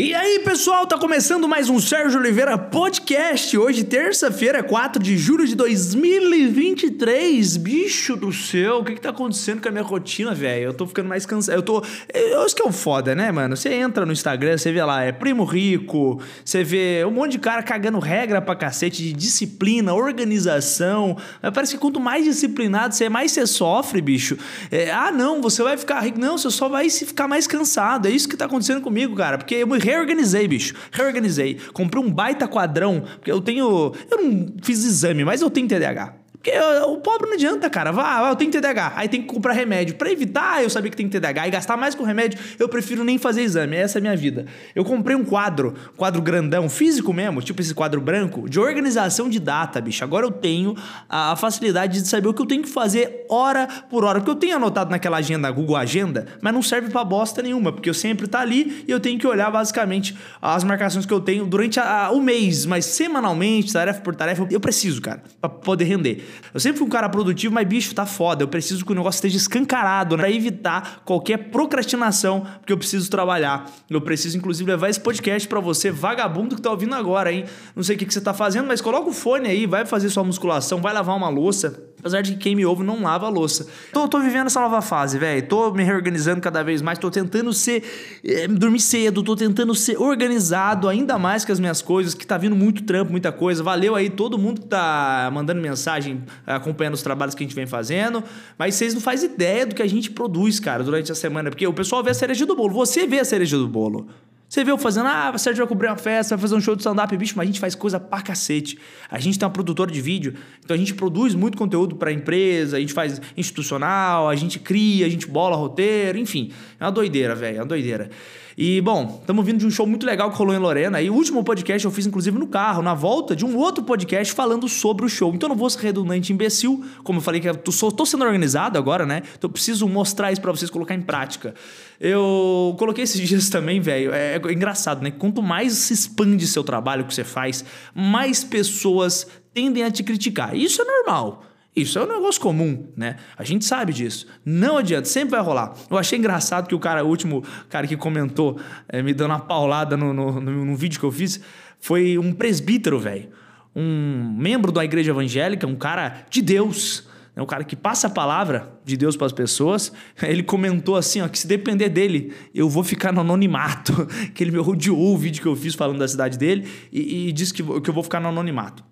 E aí, pessoal, tá começando mais um Sérgio Oliveira Podcast. Hoje, terça-feira, 4 de julho de 2023. Bicho do céu, o que que tá acontecendo com a minha rotina, velho? Eu tô ficando mais cansado. Eu tô. Eu, isso que é o foda, né, mano? Você entra no Instagram, você vê lá, é primo rico, você vê um monte de cara cagando regra pra cacete de disciplina, organização. Mas parece que quanto mais disciplinado você é, mais você sofre, bicho. É, ah, não, você vai ficar rico. Não, você só vai ficar mais cansado. É isso que tá acontecendo comigo, cara. Porque eu me reorganizei, bicho. Reorganizei. Comprei um baita quadrão, porque eu tenho. Eu não fiz exame, mas eu tenho TDAH. Porque o pobre não adianta, cara. Vá, eu tenho TDAH. Aí tem que comprar remédio. Pra evitar eu saber que tem TDAH e gastar mais com remédio, eu prefiro nem fazer exame. Essa é a minha vida. Eu comprei um quadro, quadro grandão, físico mesmo, tipo esse quadro branco, de organização de data, bicho. Agora eu tenho a facilidade de saber o que eu tenho que fazer hora por hora. Porque eu tenho anotado naquela agenda, Google Agenda, mas não serve pra bosta nenhuma, porque eu sempre tá ali e eu tenho que olhar basicamente as marcações que eu tenho durante a, a, o mês, mas semanalmente, tarefa por tarefa, eu preciso, cara, pra poder render. Eu sempre fui um cara produtivo, mas bicho, tá foda. Eu preciso que o negócio esteja escancarado né? para evitar qualquer procrastinação, porque eu preciso trabalhar. Eu preciso, inclusive, levar esse podcast para você, vagabundo que tá ouvindo agora, hein? Não sei o que, que você tá fazendo, mas coloca o fone aí, vai fazer sua musculação, vai lavar uma louça. Apesar de que quem me ouve não lava a louça. Tô, tô vivendo essa nova fase, velho. Tô me reorganizando cada vez mais. Tô tentando ser. É, dormir cedo. Tô tentando ser organizado ainda mais que as minhas coisas. Que tá vindo muito trampo, muita coisa. Valeu aí todo mundo que tá mandando mensagem, acompanhando os trabalhos que a gente vem fazendo. Mas vocês não fazem ideia do que a gente produz, cara, durante a semana. Porque o pessoal vê a cereja do bolo. Você vê a cereja do bolo. Você vê eu fazendo, ah, o Sérgio vai cobrir uma festa, vai fazer um show de stand-up, bicho, mas a gente faz coisa pra cacete. A gente tem uma produtora de vídeo, então a gente produz muito conteúdo pra empresa, a gente faz institucional, a gente cria, a gente bola roteiro, enfim. É uma doideira, velho, é uma doideira. E, bom, estamos vindo de um show muito legal que rolou em Lorena. E o último podcast eu fiz, inclusive, no carro, na volta de um outro podcast falando sobre o show. Então eu não vou ser redundante imbecil, como eu falei que eu tô, sendo organizado agora, né? Então eu preciso mostrar isso para vocês colocar em prática. Eu coloquei esses dias também, velho. É, é engraçado, né? Quanto mais se expande seu trabalho que você faz, mais pessoas tendem a te criticar. Isso é normal. Isso é um negócio comum, né? A gente sabe disso. Não adianta, sempre vai rolar. Eu achei engraçado que o cara, o último cara que comentou, é, me dando uma paulada no, no, no, no vídeo que eu fiz, foi um presbítero, velho. Um membro da igreja evangélica, um cara de Deus. É um cara que passa a palavra de Deus para as pessoas. Ele comentou assim, ó, que se depender dele, eu vou ficar no anonimato. Que ele me rodeou o vídeo que eu fiz falando da cidade dele e, e disse que, que eu vou ficar no anonimato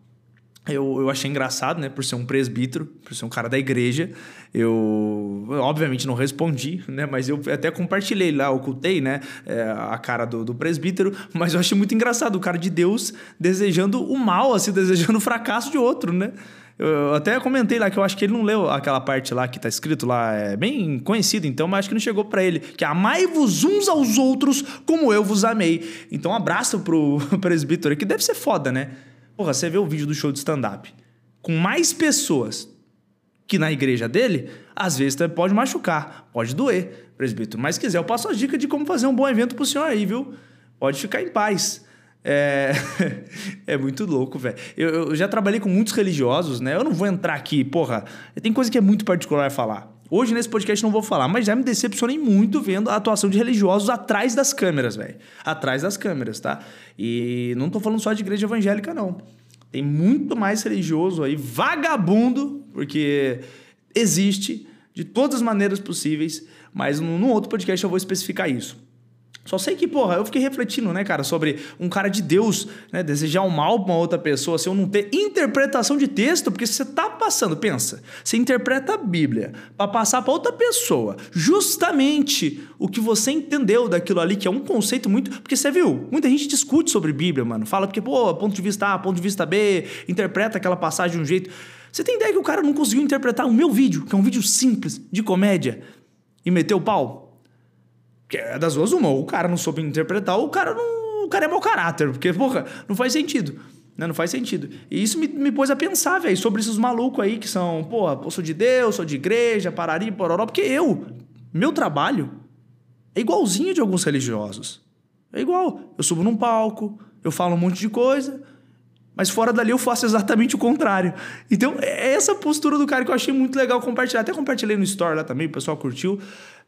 eu, eu achei engraçado, né? Por ser um presbítero, por ser um cara da igreja. Eu, obviamente, não respondi, né? Mas eu até compartilhei lá, ocultei, né? É, a cara do, do, presbítero. Mas eu achei muito engraçado o cara de Deus desejando o mal, assim, desejando o fracasso de outro, né? Eu até comentei lá que eu acho que ele não leu aquela parte lá que tá escrito lá, é bem conhecido, então, mas acho que não chegou para ele. Que amai-vos uns aos outros como eu vos amei. Então, um abraço pro presbítero, que deve ser foda, né? Porra, você vê o vídeo do show de stand-up com mais pessoas que na igreja dele, às vezes pode machucar, pode doer, presbítero. Mas se quiser, eu passo as dicas de como fazer um bom evento pro senhor aí, viu? Pode ficar em paz. É, é muito louco, velho. Eu, eu, já trabalhei com muitos religiosos, né? Eu não vou entrar aqui, porra. Tem coisa que é muito particular falar. Hoje nesse podcast não vou falar, mas já me decepcionei muito vendo a atuação de religiosos atrás das câmeras, velho. Atrás das câmeras, tá? E não tô falando só de igreja evangélica, não. Tem muito mais religioso aí, vagabundo, porque existe de todas as maneiras possíveis, mas num outro podcast eu vou especificar isso. Só sei que, porra, eu fiquei refletindo, né, cara, sobre um cara de Deus, né, desejar o um mal pra uma outra pessoa, se eu não ter interpretação de texto, porque você tá passando, pensa, você interpreta a Bíblia para passar para outra pessoa, justamente o que você entendeu daquilo ali, que é um conceito muito. Porque você viu, muita gente discute sobre Bíblia, mano, fala porque, pô, ponto de vista A, ponto de vista B, interpreta aquela passagem de um jeito. Você tem ideia que o cara não conseguiu interpretar o meu vídeo, que é um vídeo simples, de comédia, e meteu o pau? É das duas uma, ou o cara não soube interpretar, ou o cara não. O cara é mau caráter, porque, porra, não faz sentido. Né? Não faz sentido. E isso me, me pôs a pensar, velho, sobre esses malucos aí que são, porra, eu sou de Deus, sou de igreja, parari, pororó, porque eu, meu trabalho, é igualzinho de alguns religiosos. É igual. Eu subo num palco, eu falo um monte de coisa, mas fora dali eu faço exatamente o contrário. Então, é essa postura do cara que eu achei muito legal compartilhar. Até compartilhei no Store lá também, o pessoal curtiu.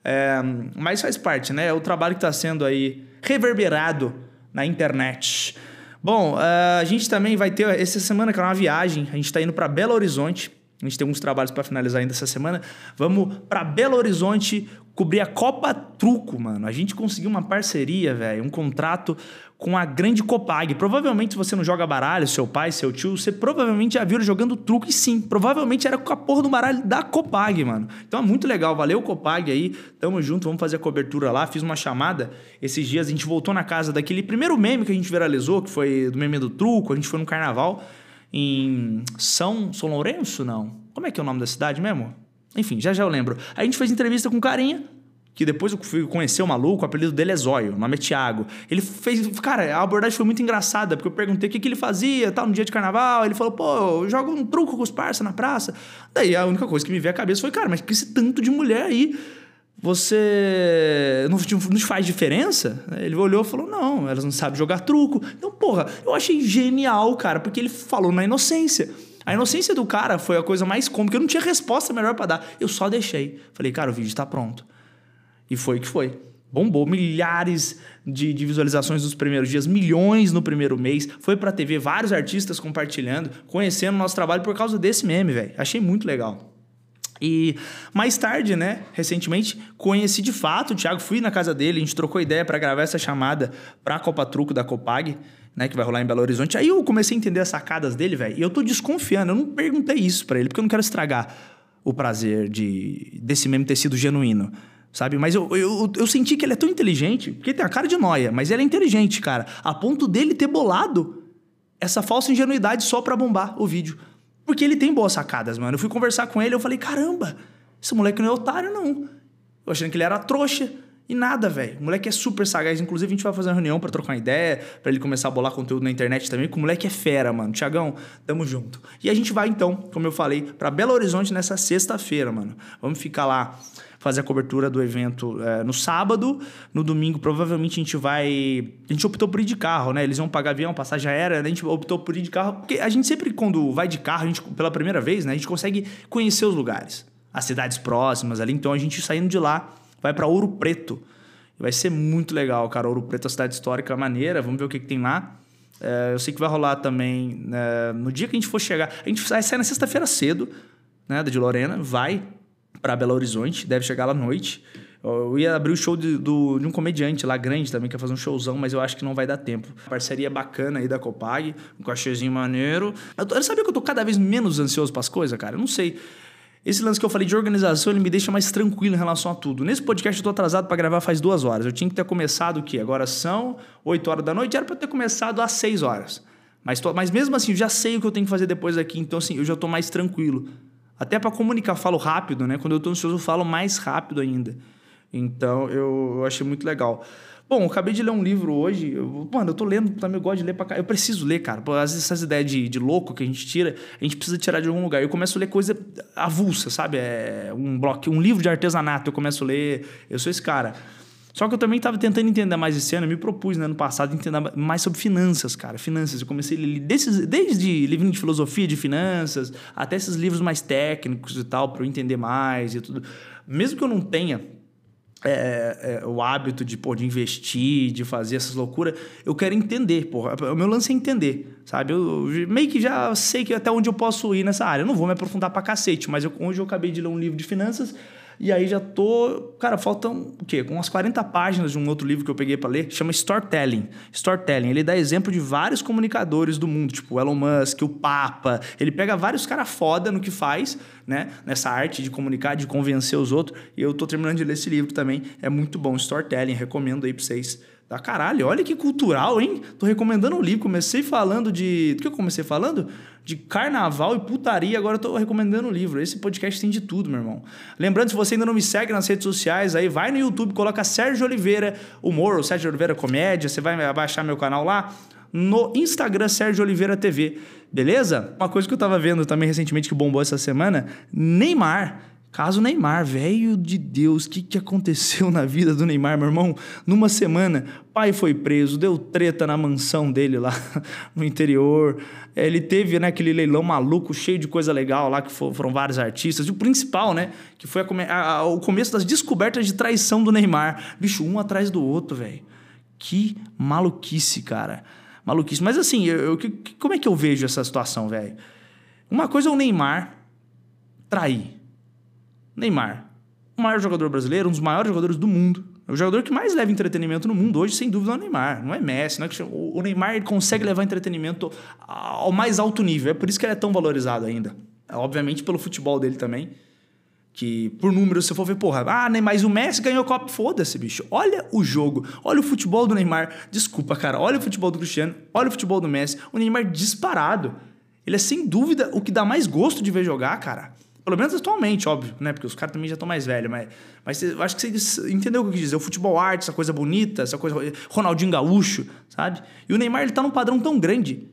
É, mas faz parte, né? É o trabalho que está sendo aí reverberado na internet. Bom, uh, a gente também vai ter essa semana, que é uma viagem. A gente está indo para Belo Horizonte. A gente tem alguns trabalhos para finalizar ainda essa semana. Vamos para Belo Horizonte cobrir a Copa Truco, mano. A gente conseguiu uma parceria, velho, um contrato com a grande Copag. Provavelmente, se você não joga baralho, seu pai, seu tio, você provavelmente já viu jogando truco e sim, provavelmente era com a porra do baralho da Copag, mano. Então é muito legal, valeu Copag aí, tamo junto, vamos fazer a cobertura lá. Fiz uma chamada esses dias, a gente voltou na casa daquele primeiro meme que a gente viralizou, que foi do meme do truco, a gente foi no carnaval em São, São Lourenço, não? Como é que é o nome da cidade mesmo? Enfim, já já eu lembro. Aí a gente fez entrevista com um carinha, que depois eu fui conhecer o maluco, o apelido dele é Zóio, o nome é Thiago. Ele fez. Cara, a abordagem foi muito engraçada, porque eu perguntei o que, que ele fazia tal, no dia de carnaval. Ele falou, pô, eu jogo um truco com os parça na praça. Daí a única coisa que me veio à cabeça foi, cara, mas que esse tanto de mulher aí você não, não faz diferença? Ele olhou e falou: não, elas não sabem jogar truco. Então, porra, eu achei genial, cara, porque ele falou na inocência. A inocência do cara foi a coisa mais cômica. Eu não tinha resposta melhor para dar. Eu só deixei. Falei, cara, o vídeo está pronto. E foi o que foi. Bombou milhares de, de, visualizações nos primeiros dias, milhões no primeiro mês. Foi pra TV, vários artistas compartilhando, conhecendo o nosso trabalho por causa desse meme, velho. Achei muito legal. E mais tarde, né, recentemente, conheci de fato o Thiago, fui na casa dele, a gente trocou ideia para gravar essa chamada para a Copa Truco da Copag, né, que vai rolar em Belo Horizonte. Aí eu comecei a entender as sacadas dele, velho, e eu tô desconfiando, eu não perguntei isso para ele, porque eu não quero estragar o prazer de desse meme ter sido genuíno sabe? Mas eu, eu, eu senti que ele é tão inteligente, porque tem a cara de noia, mas ele é inteligente, cara, a ponto dele ter bolado essa falsa ingenuidade só pra bombar o vídeo. Porque ele tem boas sacadas, mano. Eu fui conversar com ele, eu falei, caramba, esse moleque não é otário, não. Eu achando que ele era trouxa. E nada, velho. O moleque é super sagaz. Inclusive, a gente vai fazer uma reunião para trocar uma ideia, para ele começar a bolar conteúdo na internet também, porque o moleque é fera, mano. Tiagão, tamo junto. E a gente vai, então, como eu falei, para Belo Horizonte nessa sexta-feira, mano. Vamos ficar lá fazer a cobertura do evento é, no sábado. No domingo, provavelmente, a gente vai. A gente optou por ir de carro, né? Eles vão pagar avião, passagem aérea, né? a gente optou por ir de carro. Porque a gente sempre, quando vai de carro, a gente, pela primeira vez, né? A gente consegue conhecer os lugares, as cidades próximas ali. Então a gente saindo de lá, vai para Ouro Preto. Vai ser muito legal, cara. Ouro Preto é uma cidade histórica maneira. Vamos ver o que, que tem lá. É, eu sei que vai rolar também. É, no dia que a gente for chegar. A gente vai sair na sexta-feira cedo, né? Da de Lorena. Vai para Belo Horizonte, deve chegar lá à noite. Eu ia abrir o show de, do, de um comediante lá grande também, que ia fazer um showzão, mas eu acho que não vai dar tempo. Parceria bacana aí da Copag, um cachezinho maneiro. Eu, eu sabia que eu tô cada vez menos ansioso para as coisas, cara? Eu não sei. Esse lance que eu falei de organização, ele me deixa mais tranquilo em relação a tudo. Nesse podcast eu tô atrasado para gravar faz duas horas. Eu tinha que ter começado o quê? Agora são 8 horas da noite, era para ter começado às 6 horas. Mas, tô, mas mesmo assim, eu já sei o que eu tenho que fazer depois aqui, então assim, eu já tô mais tranquilo. Até para comunicar, eu falo rápido, né? Quando eu tô ansioso, eu falo mais rápido ainda. Então, eu, eu achei muito legal. Bom, eu acabei de ler um livro hoje. Mano, eu tô lendo, também gosto de ler pra cá. Eu preciso ler, cara. Às vezes essas ideias de, de louco que a gente tira, a gente precisa tirar de algum lugar. Eu começo a ler coisa avulsa, sabe? É um bloco, um livro de artesanato, eu começo a ler. Eu sou esse cara. Só que eu também estava tentando entender mais esse ano, eu me propus né, no passado entender mais sobre finanças, cara. Finanças. Eu comecei a ler desses, desde livrinho de filosofia de finanças até esses livros mais técnicos e tal, para eu entender mais e tudo. Mesmo que eu não tenha é, é, o hábito de, pô, de investir, de fazer essas loucuras, eu quero entender, porra. O meu lance é entender, sabe? Eu, meio que já sei que até onde eu posso ir nessa área. Eu não vou me aprofundar pra cacete, mas eu, hoje eu acabei de ler um livro de finanças e aí já tô. Cara, faltam o quê? Com umas 40 páginas de um outro livro que eu peguei para ler, chama Storytelling. Storytelling. Ele dá exemplo de vários comunicadores do mundo, tipo o Elon Musk, o Papa. Ele pega vários caras foda no que faz, né? Nessa arte de comunicar, de convencer os outros. E eu tô terminando de ler esse livro também. É muito bom. Storytelling. Recomendo aí pra vocês. Tá caralho, olha que cultural, hein? Tô recomendando um livro. Comecei falando de. Do que eu comecei falando? de carnaval e putaria, agora eu tô recomendando o livro. Esse podcast tem de tudo, meu irmão. Lembrando, se você ainda não me segue nas redes sociais, aí vai no YouTube, coloca Sérgio Oliveira Humor ou Sérgio Oliveira Comédia, você vai baixar meu canal lá. No Instagram, Sérgio Oliveira TV, beleza? Uma coisa que eu tava vendo também recentemente que bombou essa semana: Neymar Caso Neymar, velho de Deus, o que, que aconteceu na vida do Neymar, meu irmão? Numa semana, pai foi preso, deu treta na mansão dele lá no interior. Ele teve né, aquele leilão maluco, cheio de coisa legal lá, que foram vários artistas. E o principal, né? Que foi a, a, o começo das descobertas de traição do Neymar. Bicho, um atrás do outro, velho. Que maluquice, cara. Maluquice. Mas assim, eu, eu, como é que eu vejo essa situação, velho? Uma coisa é o Neymar trair. Neymar, o maior jogador brasileiro, um dos maiores jogadores do mundo. É o jogador que mais leva entretenimento no mundo hoje, sem dúvida, é o Neymar. Não é Messi. Não é que... O Neymar consegue levar entretenimento ao mais alto nível. É por isso que ele é tão valorizado ainda. É, obviamente pelo futebol dele também. Que por números, se for ver, porra, ah, mas o Messi ganhou Copa. Foda-se, bicho. Olha o jogo. Olha o futebol do Neymar. Desculpa, cara. Olha o futebol do Cristiano. Olha o futebol do Messi. O Neymar disparado. Ele é sem dúvida o que dá mais gosto de ver jogar, cara. Pelo menos atualmente, óbvio, né? Porque os caras também já estão mais velhos, mas, mas eu acho que você entendeu o que eu quis dizer. O futebol arte, essa coisa bonita, essa coisa. Ronaldinho Gaúcho, sabe? E o Neymar, ele tá num padrão tão grande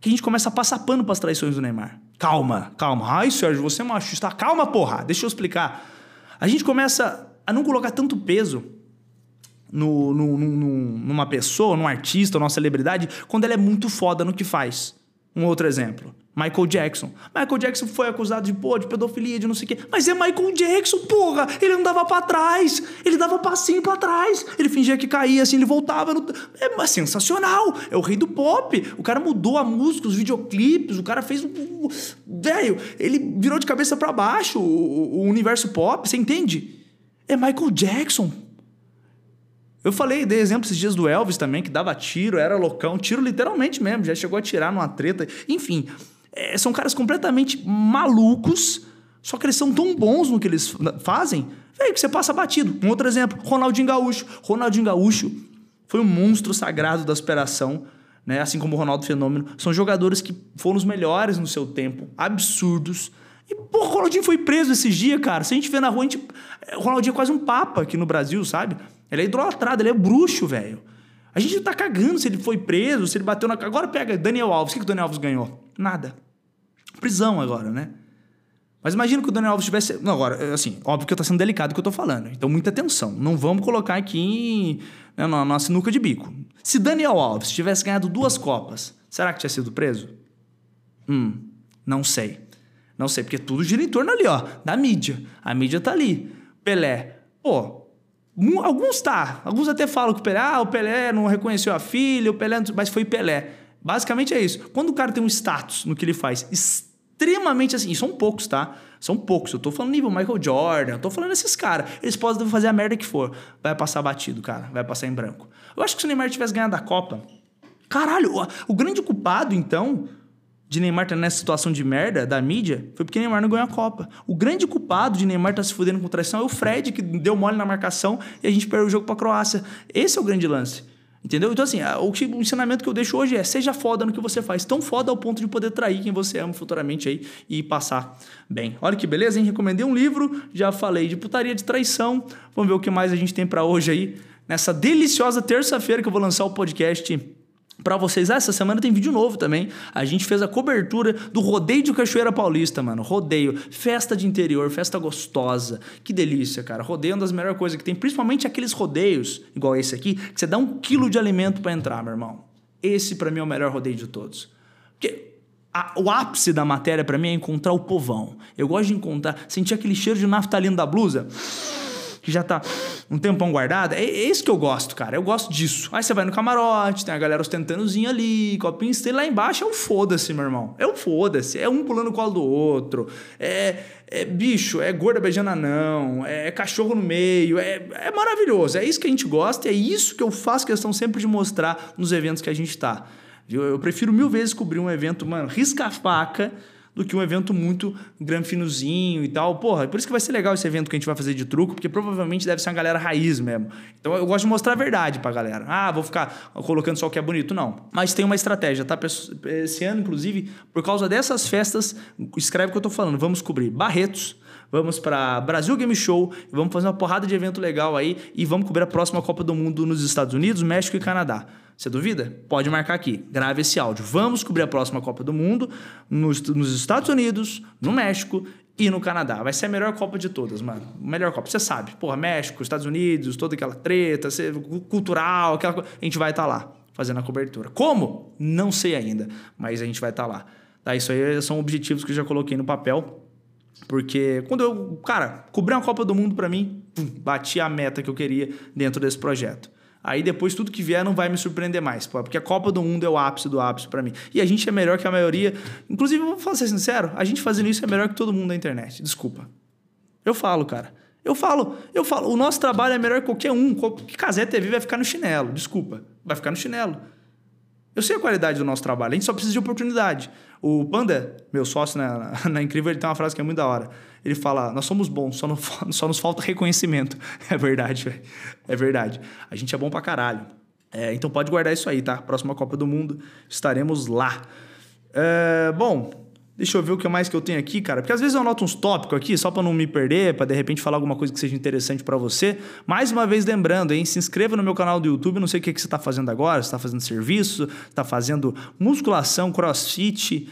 que a gente começa a passar pano para as traições do Neymar. Calma, calma. Ai, Sérgio, você é machista. Calma, porra. Deixa eu explicar. A gente começa a não colocar tanto peso no, no, no, numa pessoa, num artista, numa celebridade, quando ela é muito foda no que faz. Um outro exemplo. Michael Jackson. Michael Jackson foi acusado de, pô, de pedofilia, de não sei o quê. Mas é Michael Jackson, porra! Ele não dava pra trás. Ele dava passinho pra trás. Ele fingia que caía, assim, ele voltava. No... É sensacional. É o rei do pop. O cara mudou a música, os videoclipes. O cara fez. Velho, ele virou de cabeça para baixo o, o universo pop. Você entende? É Michael Jackson. Eu falei, dei exemplo esses dias do Elvis também, que dava tiro, era loucão. Tiro literalmente mesmo. Já chegou a tirar numa treta. Enfim... É, são caras completamente malucos, só que eles são tão bons no que eles fazem, véio, que você passa batido. Um outro exemplo, Ronaldinho Gaúcho. Ronaldinho Gaúcho foi um monstro sagrado da superação, né? assim como o Ronaldo Fenômeno. São jogadores que foram os melhores no seu tempo, absurdos. E, pô, o Ronaldinho foi preso esses dias, cara. Se a gente vê na rua, a gente... o Ronaldinho é quase um papa aqui no Brasil, sabe? Ele é idolatrado, ele é bruxo, velho. A gente tá cagando se ele foi preso, se ele bateu na. Agora pega Daniel Alves. O que, que o Daniel Alves ganhou? Nada. Prisão agora, né? Mas imagina que o Daniel Alves tivesse. Não, agora, assim, óbvio que tá sendo delicado o que eu tô falando. Então, muita atenção. Não vamos colocar aqui né, na nossa sinuca de bico. Se Daniel Alves tivesse ganhado duas Copas, será que tinha sido preso? Hum, não sei. Não sei, porque tudo gira em torno ali, ó, da mídia. A mídia tá ali. Pelé. Pô, Alguns tá. Alguns até falam que o Pelé, ah, o Pelé não reconheceu a filha, o Pelé, mas foi Pelé. Basicamente é isso. Quando o cara tem um status no que ele faz extremamente assim, são poucos, tá? São poucos. Eu tô falando nível Michael Jordan, eu tô falando esses caras. Eles podem fazer a merda que for. Vai passar batido, cara. Vai passar em branco. Eu acho que se o Neymar tivesse ganhado a Copa. Caralho, o, grande culpado, então, de Neymar estar nessa situação de merda da mídia foi porque Neymar não ganhou a Copa. O grande culpado de Neymar estar se fudendo com traição é o Fred, que deu mole na marcação e a gente perdeu o jogo para a Croácia. Esse é o grande lance. Entendeu? Então, assim, o, o ensinamento que eu deixo hoje é: seja foda no que você faz. Tão foda ao ponto de poder trair quem você ama futuramente aí e passar bem. Olha que beleza, hein? Recomendei um livro, já falei de putaria de traição. Vamos ver o que mais a gente tem para hoje aí. Nessa deliciosa terça-feira que eu vou lançar o podcast para vocês. Ah, essa semana tem vídeo novo também. A gente fez a cobertura do Rodeio de Cachoeira Paulista, mano. Rodeio, festa de interior, festa gostosa. Que delícia, cara. Rodeio é uma das melhores coisas que tem, principalmente aqueles rodeios, igual esse aqui, que você dá um quilo de alimento para entrar, meu irmão. Esse para mim é o melhor rodeio de todos. Porque a, o ápice da matéria para mim é encontrar o povão. Eu gosto de encontrar, sentir aquele cheiro de naftalina da blusa que já tá um tempão guardada. É, é isso que eu gosto, cara. Eu gosto disso. Aí você vai no camarote, tem a galera ostentandоzinho ali, copinho e lá embaixo é um foda-se, meu irmão. É um foda-se. É um pulando o colo do outro. É, é bicho, é gorda beijando anão, é cachorro no meio. É, é maravilhoso. É isso que a gente gosta e é isso que eu faço questão sempre de mostrar nos eventos que a gente tá. Viu? Eu prefiro mil vezes cobrir um evento, mano, risca-faca do que um evento muito granfinozinho e tal. Porra, é por isso que vai ser legal esse evento que a gente vai fazer de truco, porque provavelmente deve ser uma galera raiz mesmo. Então eu gosto de mostrar a verdade pra galera. Ah, vou ficar colocando só o que é bonito. Não. Mas tem uma estratégia, tá? Esse ano, inclusive, por causa dessas festas, escreve o que eu tô falando. Vamos cobrir Barretos, vamos para Brasil Game Show, vamos fazer uma porrada de evento legal aí e vamos cobrir a próxima Copa do Mundo nos Estados Unidos, México e Canadá. Você duvida? Pode marcar aqui. Grave esse áudio. Vamos cobrir a próxima Copa do Mundo nos, nos Estados Unidos, no México e no Canadá. Vai ser a melhor Copa de todas, mano. Melhor Copa. Você sabe. Porra, México, Estados Unidos, toda aquela treta, cultural, aquela coisa. A gente vai estar tá lá fazendo a cobertura. Como? Não sei ainda, mas a gente vai estar tá lá. Tá, isso aí são objetivos que eu já coloquei no papel. Porque quando eu, cara, cobrir uma Copa do Mundo para mim, pum, bati a meta que eu queria dentro desse projeto. Aí depois tudo que vier não vai me surpreender mais, porque a Copa do Mundo é o ápice do ápice para mim. E a gente é melhor que a maioria. Inclusive, vou falar ser sincero, a gente fazendo isso é melhor que todo mundo na internet. Desculpa. Eu falo, cara. Eu falo, eu falo, o nosso trabalho é melhor que qualquer um. Que Casé TV vai ficar no chinelo, desculpa. Vai ficar no chinelo. Eu sei a qualidade do nosso trabalho, a gente só precisa de oportunidade. O Panda, meu sócio na, na, na Incrível, ele tem uma frase que é muito da hora. Ele fala: Nós somos bons, só, não, só nos falta reconhecimento. É verdade, velho. É verdade. A gente é bom pra caralho. É, então pode guardar isso aí, tá? Próxima Copa do Mundo, estaremos lá. É, bom, Deixa eu ver o que mais que eu tenho aqui, cara. Porque às vezes eu anoto uns tópicos aqui, só para não me perder, para de repente falar alguma coisa que seja interessante para você. Mais uma vez lembrando, hein? Se inscreva no meu canal do YouTube. Não sei o que, que você está fazendo agora. Você está fazendo serviço, está fazendo musculação, crossfit.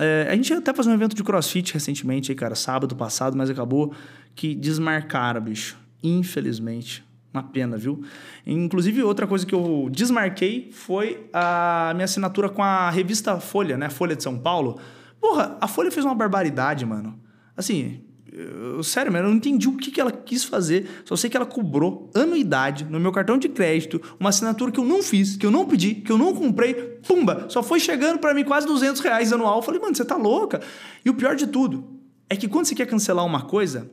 É, a gente até fez um evento de crossfit recentemente, aí, cara, sábado passado, mas acabou que desmarcaram, bicho. Infelizmente. Uma pena, viu? Inclusive, outra coisa que eu desmarquei foi a minha assinatura com a revista Folha, né? Folha de São Paulo. Porra, a Folha fez uma barbaridade, mano. Assim, eu, sério, mano, eu não entendi o que, que ela quis fazer. Só sei que ela cobrou anuidade no meu cartão de crédito, uma assinatura que eu não fiz, que eu não pedi, que eu não comprei. Pumba! Só foi chegando para mim quase 200 reais anual. Eu falei, mano, você tá louca? E o pior de tudo é que quando você quer cancelar uma coisa,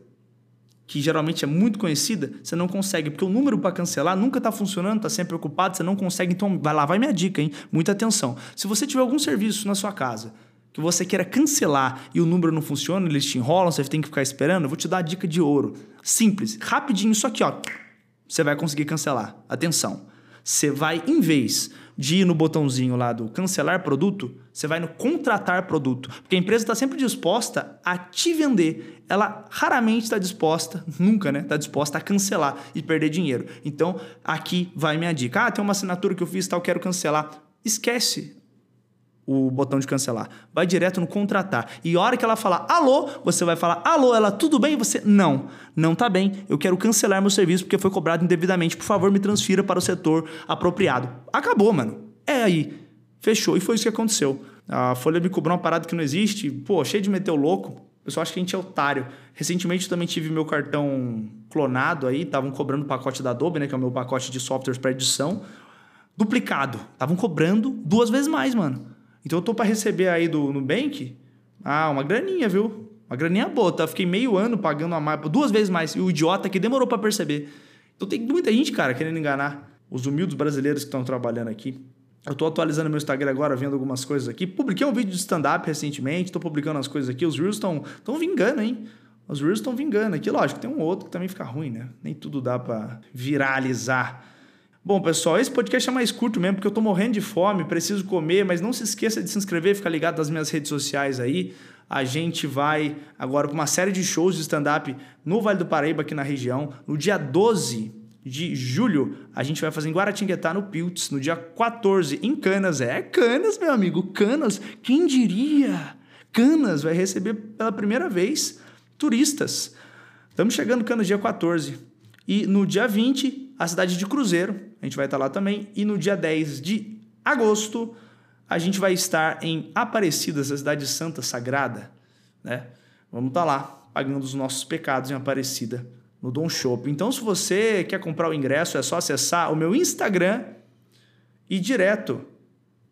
que geralmente é muito conhecida, você não consegue, porque o número para cancelar nunca está funcionando, está sempre ocupado, você não consegue. Então, vai lá, vai minha dica, hein? Muita atenção. Se você tiver algum serviço na sua casa que você queira cancelar e o número não funciona, eles te enrolam, você tem que ficar esperando, eu vou te dar a dica de ouro. Simples, rapidinho, isso aqui, ó. Você vai conseguir cancelar. Atenção. Você vai, em vez de ir no botãozinho lá do cancelar produto, você vai no contratar produto. Porque a empresa está sempre disposta a te vender. Ela raramente está disposta, nunca, né? Está disposta a cancelar e perder dinheiro. Então, aqui vai minha dica. Ah, tem uma assinatura que eu fiz tal, quero cancelar. Esquece o botão de cancelar. Vai direto no contratar. E a hora que ela falar alô, você vai falar alô, ela tudo bem? Você não, não tá bem. Eu quero cancelar meu serviço porque foi cobrado indevidamente. Por favor, me transfira para o setor apropriado. Acabou, mano. É aí. Fechou. E foi isso que aconteceu. A Folha me cobrou uma parada que não existe. Pô, cheio de meter o louco. O pessoal acha que a gente é otário. Recentemente eu também tive meu cartão clonado aí, estavam cobrando o pacote da Adobe, né, que é o meu pacote de softwares para edição, duplicado. Estavam cobrando duas vezes mais, mano. Então eu tô para receber aí do Nubank, ah, uma graninha, viu? Uma graninha boa, tá? Fiquei meio ano pagando a mais, duas vezes mais. E o idiota que demorou para perceber. Então tem muita gente, cara, querendo enganar os humildes brasileiros que estão trabalhando aqui. Eu tô atualizando meu Instagram agora, vendo algumas coisas aqui. Publiquei um vídeo de stand-up recentemente, tô publicando as coisas aqui. Os Reels estão vingando, hein? Os Reels estão vingando aqui. Lógico, tem um outro que também fica ruim, né? Nem tudo dá para viralizar. Bom, pessoal, esse podcast é mais curto mesmo, porque eu tô morrendo de fome, preciso comer, mas não se esqueça de se inscrever ficar ligado nas minhas redes sociais aí. A gente vai agora para uma série de shows de stand-up no Vale do Paraíba, aqui na região. No dia 12 de julho, a gente vai fazer em Guaratinguetá, no Pilts. No dia 14, em Canas. É, Canas, meu amigo, Canas. Quem diria? Canas vai receber pela primeira vez turistas. Estamos chegando Canas dia 14. E no dia 20, a cidade de Cruzeiro, a gente vai estar lá também. E no dia 10 de agosto, a gente vai estar em Aparecida, essa cidade santa sagrada, né? Vamos estar lá, pagando os nossos pecados em Aparecida, no Dom Shop. Então, se você quer comprar o ingresso, é só acessar o meu Instagram e direto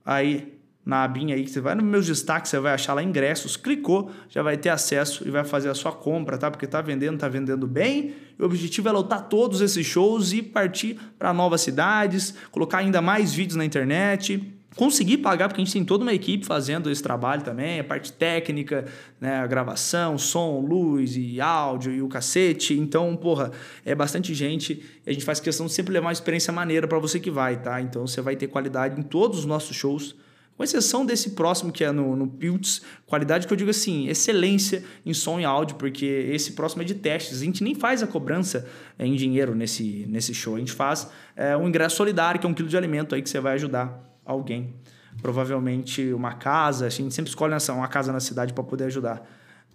aí na abinha aí, que você vai nos meus destaques, você vai achar lá ingressos, clicou, já vai ter acesso e vai fazer a sua compra, tá? Porque tá vendendo, tá vendendo bem. E o objetivo é lotar todos esses shows e partir para novas cidades, colocar ainda mais vídeos na internet, conseguir pagar, porque a gente tem toda uma equipe fazendo esse trabalho também, a parte técnica, né, a gravação, som, luz e áudio e o cacete. Então, porra, é bastante gente. A gente faz questão de sempre levar uma experiência maneira para você que vai, tá? Então, você vai ter qualidade em todos os nossos shows com exceção desse próximo que é no, no Pilts, qualidade que eu digo assim, excelência em som e áudio, porque esse próximo é de testes. A gente nem faz a cobrança é, em dinheiro nesse, nesse show, a gente faz é, um ingresso solidário, que é um quilo de alimento aí que você vai ajudar alguém. Provavelmente uma casa, a gente sempre escolhe uma casa na cidade para poder ajudar.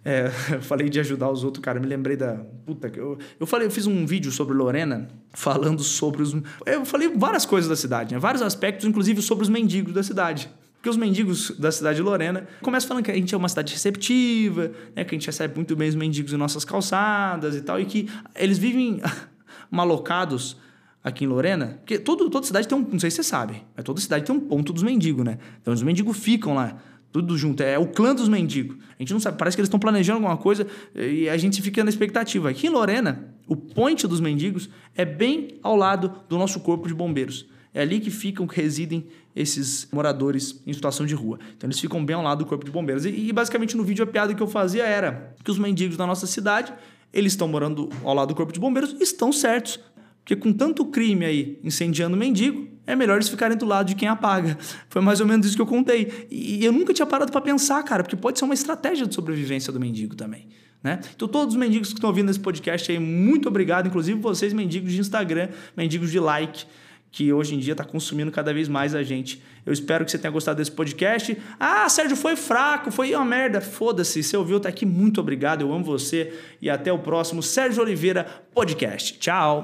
É, eu falei de ajudar os outros, cara. Me lembrei da. Puta, eu, eu falei, eu fiz um vídeo sobre Lorena, falando sobre os. Eu falei várias coisas da cidade, né? vários aspectos, inclusive sobre os mendigos da cidade. Porque os mendigos da cidade de Lorena começam falando que a gente é uma cidade receptiva, né, que a gente recebe muito bem os mendigos em nossas calçadas e tal, e que eles vivem malocados aqui em Lorena, porque todo, toda cidade tem um, não sei se você sabe, mas toda cidade tem um ponto dos mendigos, né? Então os mendigos ficam lá, tudo junto, é o clã dos mendigos. A gente não sabe, parece que eles estão planejando alguma coisa e a gente fica na expectativa. Aqui em Lorena, o point dos mendigos é bem ao lado do nosso corpo de bombeiros. É ali que ficam, que residem esses moradores em situação de rua. Então eles ficam bem ao lado do corpo de bombeiros. E, e basicamente no vídeo a piada que eu fazia era que os mendigos da nossa cidade, eles estão morando ao lado do corpo de bombeiros, estão certos. Porque com tanto crime aí incendiando mendigo, é melhor eles ficarem do lado de quem apaga. Foi mais ou menos isso que eu contei. E eu nunca tinha parado para pensar, cara, porque pode ser uma estratégia de sobrevivência do mendigo também. Né? Então, todos os mendigos que estão ouvindo esse podcast aí, muito obrigado. Inclusive vocês, mendigos de Instagram, mendigos de like, que hoje em dia está consumindo cada vez mais a gente. Eu espero que você tenha gostado desse podcast. Ah, Sérgio, foi fraco, foi uma merda. Foda-se, você ouviu, tá aqui. Muito obrigado, eu amo você. E até o próximo Sérgio Oliveira Podcast. Tchau.